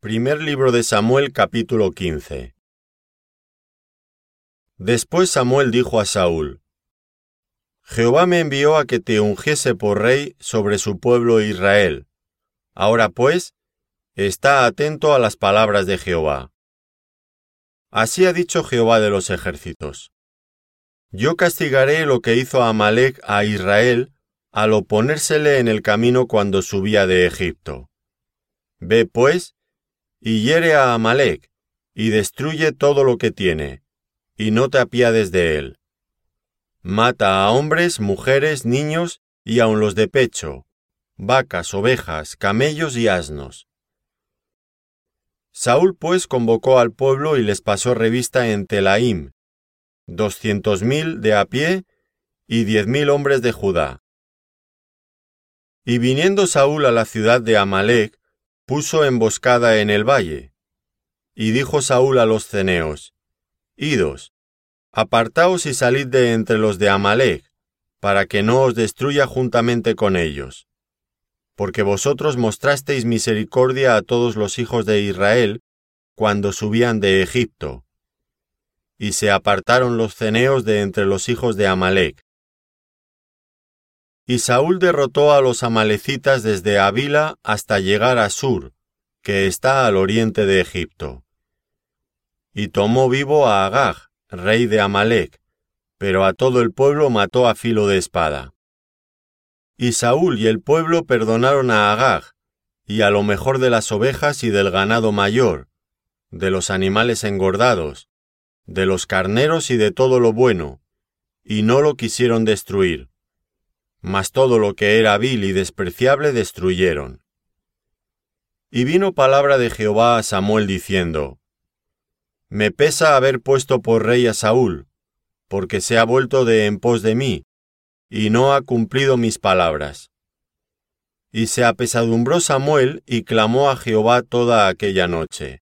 Primer libro de Samuel capítulo 15 Después Samuel dijo a Saúl, Jehová me envió a que te ungiese por rey sobre su pueblo Israel. Ahora pues, está atento a las palabras de Jehová. Así ha dicho Jehová de los ejércitos. Yo castigaré lo que hizo Amalek a Israel al oponérsele en el camino cuando subía de Egipto. Ve pues, y hiere a Amalek, y destruye todo lo que tiene, y no te apiades de él. Mata a hombres, mujeres, niños, y aun los de pecho, vacas, ovejas, camellos y asnos. Saúl pues convocó al pueblo y les pasó revista en Telaim, doscientos mil de a pie y diez mil hombres de Judá. Y viniendo Saúl a la ciudad de Amalek, puso emboscada en el valle. Y dijo Saúl a los ceneos, Idos, apartaos y salid de entre los de Amalek, para que no os destruya juntamente con ellos. Porque vosotros mostrasteis misericordia a todos los hijos de Israel cuando subían de Egipto. Y se apartaron los ceneos de entre los hijos de Amalek. Y Saúl derrotó a los amalecitas desde Avila hasta llegar a Sur, que está al oriente de Egipto. Y tomó vivo a Agag, rey de Amalek, pero a todo el pueblo mató a filo de espada. Y Saúl y el pueblo perdonaron a Agag, y a lo mejor de las ovejas y del ganado mayor, de los animales engordados, de los carneros y de todo lo bueno, y no lo quisieron destruir mas todo lo que era vil y despreciable destruyeron. Y vino palabra de Jehová a Samuel diciendo, Me pesa haber puesto por rey a Saúl, porque se ha vuelto de en pos de mí, y no ha cumplido mis palabras. Y se apesadumbró Samuel y clamó a Jehová toda aquella noche.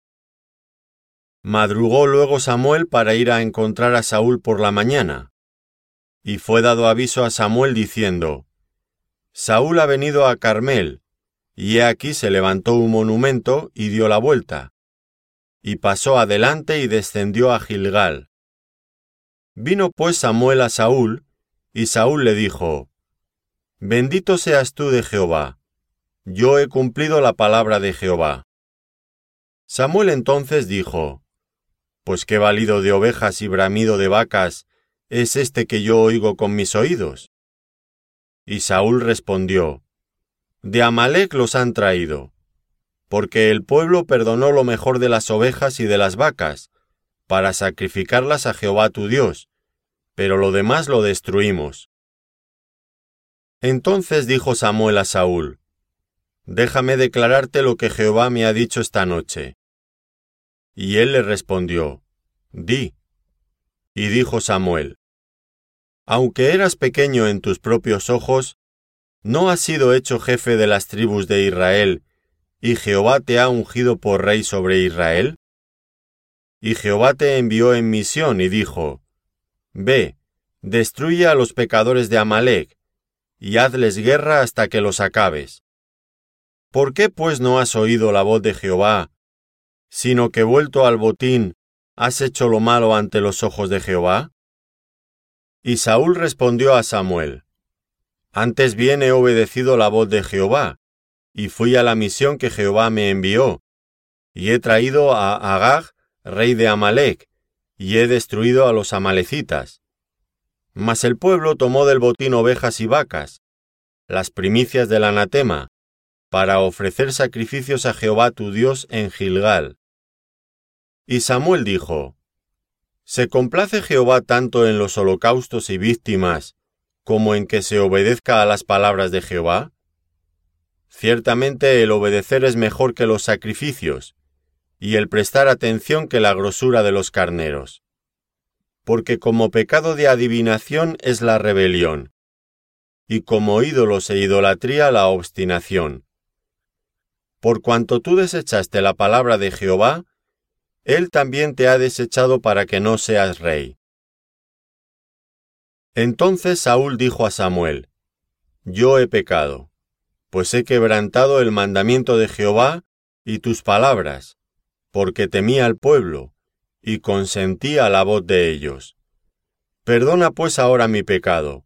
Madrugó luego Samuel para ir a encontrar a Saúl por la mañana, y fue dado aviso a Samuel diciendo, Saúl ha venido a Carmel, y he aquí se levantó un monumento y dio la vuelta, y pasó adelante y descendió a Gilgal. Vino pues Samuel a Saúl, y Saúl le dijo, Bendito seas tú de Jehová, yo he cumplido la palabra de Jehová. Samuel entonces dijo, Pues qué valido de ovejas y bramido de vacas es este que yo oigo con mis oídos? Y Saúl respondió, De Amalek los han traído, porque el pueblo perdonó lo mejor de las ovejas y de las vacas, para sacrificarlas a Jehová tu Dios, pero lo demás lo destruimos. Entonces dijo Samuel a Saúl, Déjame declararte lo que Jehová me ha dicho esta noche. Y él le respondió, Di. Y dijo Samuel, Aunque eras pequeño en tus propios ojos, ¿no has sido hecho jefe de las tribus de Israel, y Jehová te ha ungido por rey sobre Israel? Y Jehová te envió en misión y dijo, Ve, destruye a los pecadores de Amalek, y hazles guerra hasta que los acabes. ¿Por qué pues no has oído la voz de Jehová, sino que vuelto al botín ¿Has hecho lo malo ante los ojos de Jehová? Y Saúl respondió a Samuel, Antes bien he obedecido la voz de Jehová, y fui a la misión que Jehová me envió, y he traído a Agag, rey de Amalek, y he destruido a los amalecitas. Mas el pueblo tomó del botín ovejas y vacas, las primicias del anatema, para ofrecer sacrificios a Jehová tu Dios en Gilgal. Y Samuel dijo, ¿Se complace Jehová tanto en los holocaustos y víctimas como en que se obedezca a las palabras de Jehová? Ciertamente el obedecer es mejor que los sacrificios, y el prestar atención que la grosura de los carneros. Porque como pecado de adivinación es la rebelión, y como ídolos e idolatría la obstinación. Por cuanto tú desechaste la palabra de Jehová, él también te ha desechado para que no seas rey. Entonces Saúl dijo a Samuel, Yo he pecado, pues he quebrantado el mandamiento de Jehová y tus palabras, porque temía al pueblo, y consentía la voz de ellos. Perdona pues ahora mi pecado,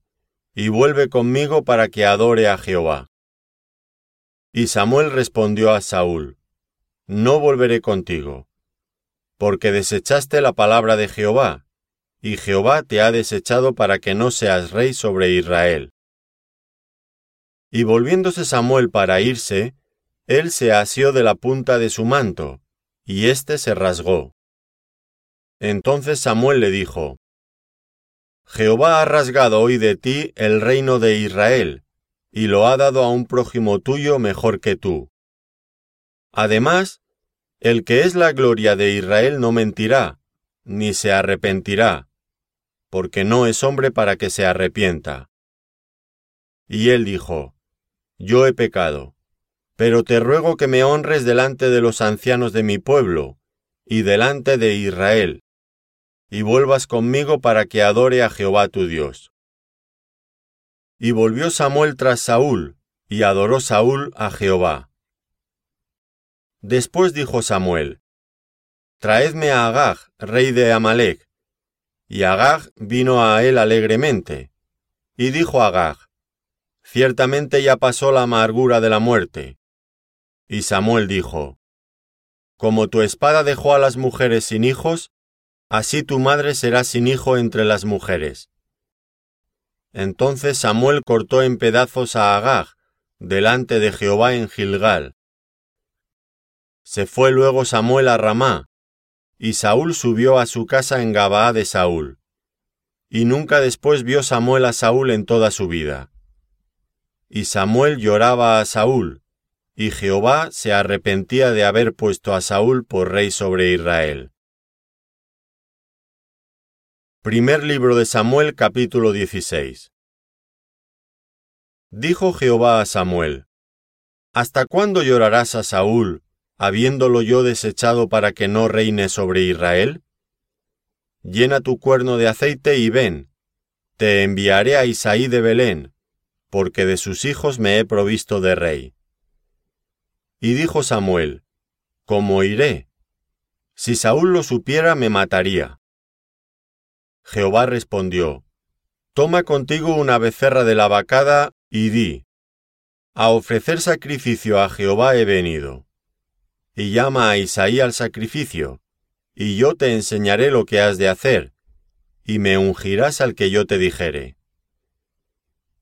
y vuelve conmigo para que adore a Jehová. Y Samuel respondió a Saúl, No volveré contigo, porque desechaste la palabra de Jehová, y Jehová te ha desechado para que no seas rey sobre Israel. Y volviéndose Samuel para irse, él se asió de la punta de su manto, y éste se rasgó. Entonces Samuel le dijo, Jehová ha rasgado hoy de ti el reino de Israel, y lo ha dado a un prójimo tuyo mejor que tú. Además, el que es la gloria de Israel no mentirá, ni se arrepentirá, porque no es hombre para que se arrepienta. Y él dijo, Yo he pecado, pero te ruego que me honres delante de los ancianos de mi pueblo, y delante de Israel, y vuelvas conmigo para que adore a Jehová tu Dios. Y volvió Samuel tras Saúl, y adoró Saúl a Jehová. Después dijo Samuel, Traedme a Agag, rey de Amalek. Y Agag vino a él alegremente. Y dijo Agag, Ciertamente ya pasó la amargura de la muerte. Y Samuel dijo, Como tu espada dejó a las mujeres sin hijos, así tu madre será sin hijo entre las mujeres. Entonces Samuel cortó en pedazos a Agag, delante de Jehová en Gilgal. Se fue luego Samuel a Ramá, y Saúl subió a su casa en Gabaa de Saúl. Y nunca después vio Samuel a Saúl en toda su vida. Y Samuel lloraba a Saúl, y Jehová se arrepentía de haber puesto a Saúl por rey sobre Israel. Primer libro de Samuel capítulo 16 Dijo Jehová a Samuel, ¿Hasta cuándo llorarás a Saúl, habiéndolo yo desechado para que no reine sobre Israel? Llena tu cuerno de aceite y ven, te enviaré a Isaí de Belén, porque de sus hijos me he provisto de rey. Y dijo Samuel, ¿Cómo iré? Si Saúl lo supiera me mataría. Jehová respondió, Toma contigo una becerra de la vacada y di, A ofrecer sacrificio a Jehová he venido. Y llama a Isaí al sacrificio, y yo te enseñaré lo que has de hacer, y me ungirás al que yo te dijere.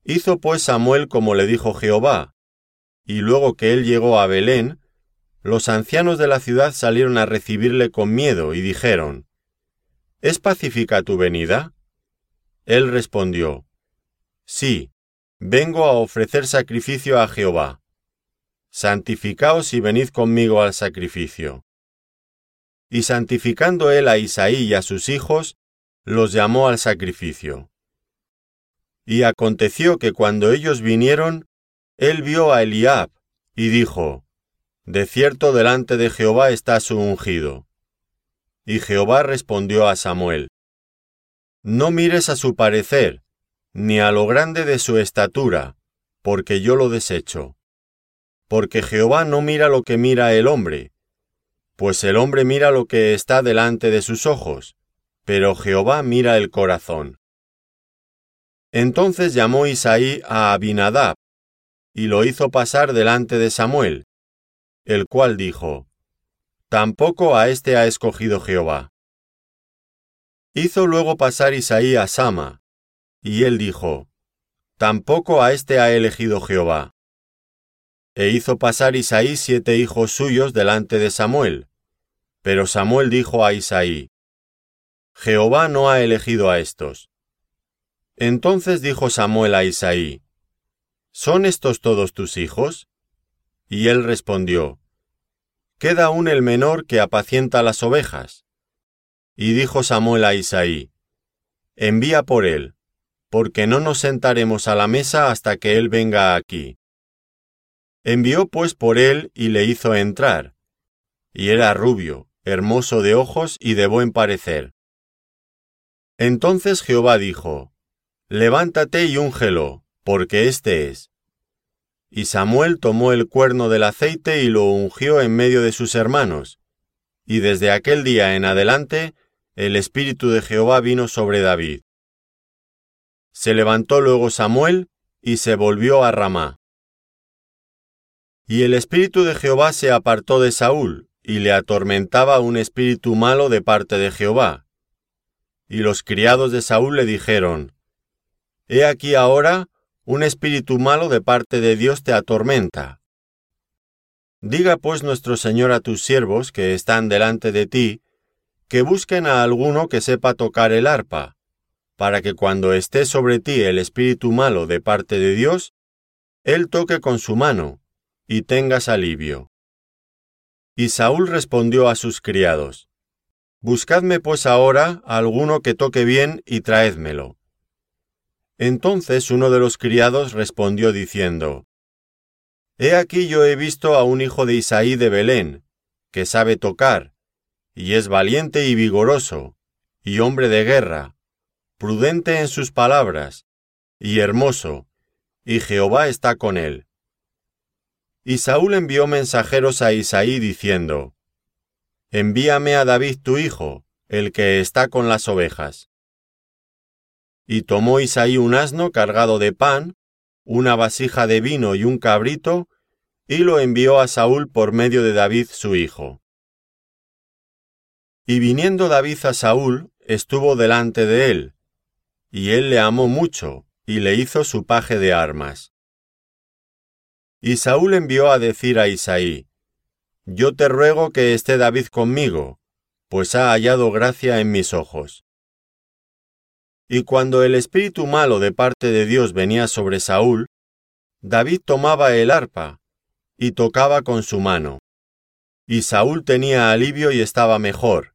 Hizo pues Samuel como le dijo Jehová, y luego que él llegó a Belén, los ancianos de la ciudad salieron a recibirle con miedo y dijeron, ¿Es pacífica tu venida? Él respondió, Sí, vengo a ofrecer sacrificio a Jehová. Santificaos y venid conmigo al sacrificio. Y santificando él a Isaí y a sus hijos, los llamó al sacrificio. Y aconteció que cuando ellos vinieron, él vio a Eliab, y dijo, De cierto delante de Jehová está su ungido. Y Jehová respondió a Samuel, No mires a su parecer, ni a lo grande de su estatura, porque yo lo desecho. Porque Jehová no mira lo que mira el hombre, pues el hombre mira lo que está delante de sus ojos, pero Jehová mira el corazón. Entonces llamó Isaí a Abinadab, y lo hizo pasar delante de Samuel, el cual dijo, Tampoco a éste ha escogido Jehová. Hizo luego pasar Isaí a Sama, y él dijo, Tampoco a éste ha elegido Jehová. E hizo pasar Isaí siete hijos suyos delante de Samuel. Pero Samuel dijo a Isaí, Jehová no ha elegido a estos. Entonces dijo Samuel a Isaí, ¿Son estos todos tus hijos? Y él respondió, queda aún el menor que apacienta las ovejas. Y dijo Samuel a Isaí, Envía por él, porque no nos sentaremos a la mesa hasta que él venga aquí. Envió pues por él y le hizo entrar, y era rubio, hermoso de ojos y de buen parecer. Entonces Jehová dijo, Levántate y úngelo, porque éste es. Y Samuel tomó el cuerno del aceite y lo ungió en medio de sus hermanos. Y desde aquel día en adelante, el Espíritu de Jehová vino sobre David. Se levantó luego Samuel y se volvió a Ramá. Y el Espíritu de Jehová se apartó de Saúl, y le atormentaba un espíritu malo de parte de Jehová. Y los criados de Saúl le dijeron, He aquí ahora un espíritu malo de parte de Dios te atormenta. Diga pues nuestro Señor a tus siervos que están delante de ti, que busquen a alguno que sepa tocar el arpa, para que cuando esté sobre ti el espíritu malo de parte de Dios, él toque con su mano, y tengas alivio. Y Saúl respondió a sus criados, Buscadme pues ahora alguno que toque bien y traédmelo. Entonces uno de los criados respondió diciendo, He aquí yo he visto a un hijo de Isaí de Belén, que sabe tocar, y es valiente y vigoroso, y hombre de guerra, prudente en sus palabras, y hermoso, y Jehová está con él. Y Saúl envió mensajeros a Isaí diciendo, Envíame a David tu hijo, el que está con las ovejas. Y tomó Isaí un asno cargado de pan, una vasija de vino y un cabrito, y lo envió a Saúl por medio de David su hijo. Y viniendo David a Saúl, estuvo delante de él, y él le amó mucho, y le hizo su paje de armas. Y Saúl envió a decir a Isaí, Yo te ruego que esté David conmigo, pues ha hallado gracia en mis ojos. Y cuando el espíritu malo de parte de Dios venía sobre Saúl, David tomaba el arpa y tocaba con su mano. Y Saúl tenía alivio y estaba mejor,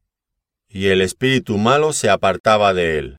y el espíritu malo se apartaba de él.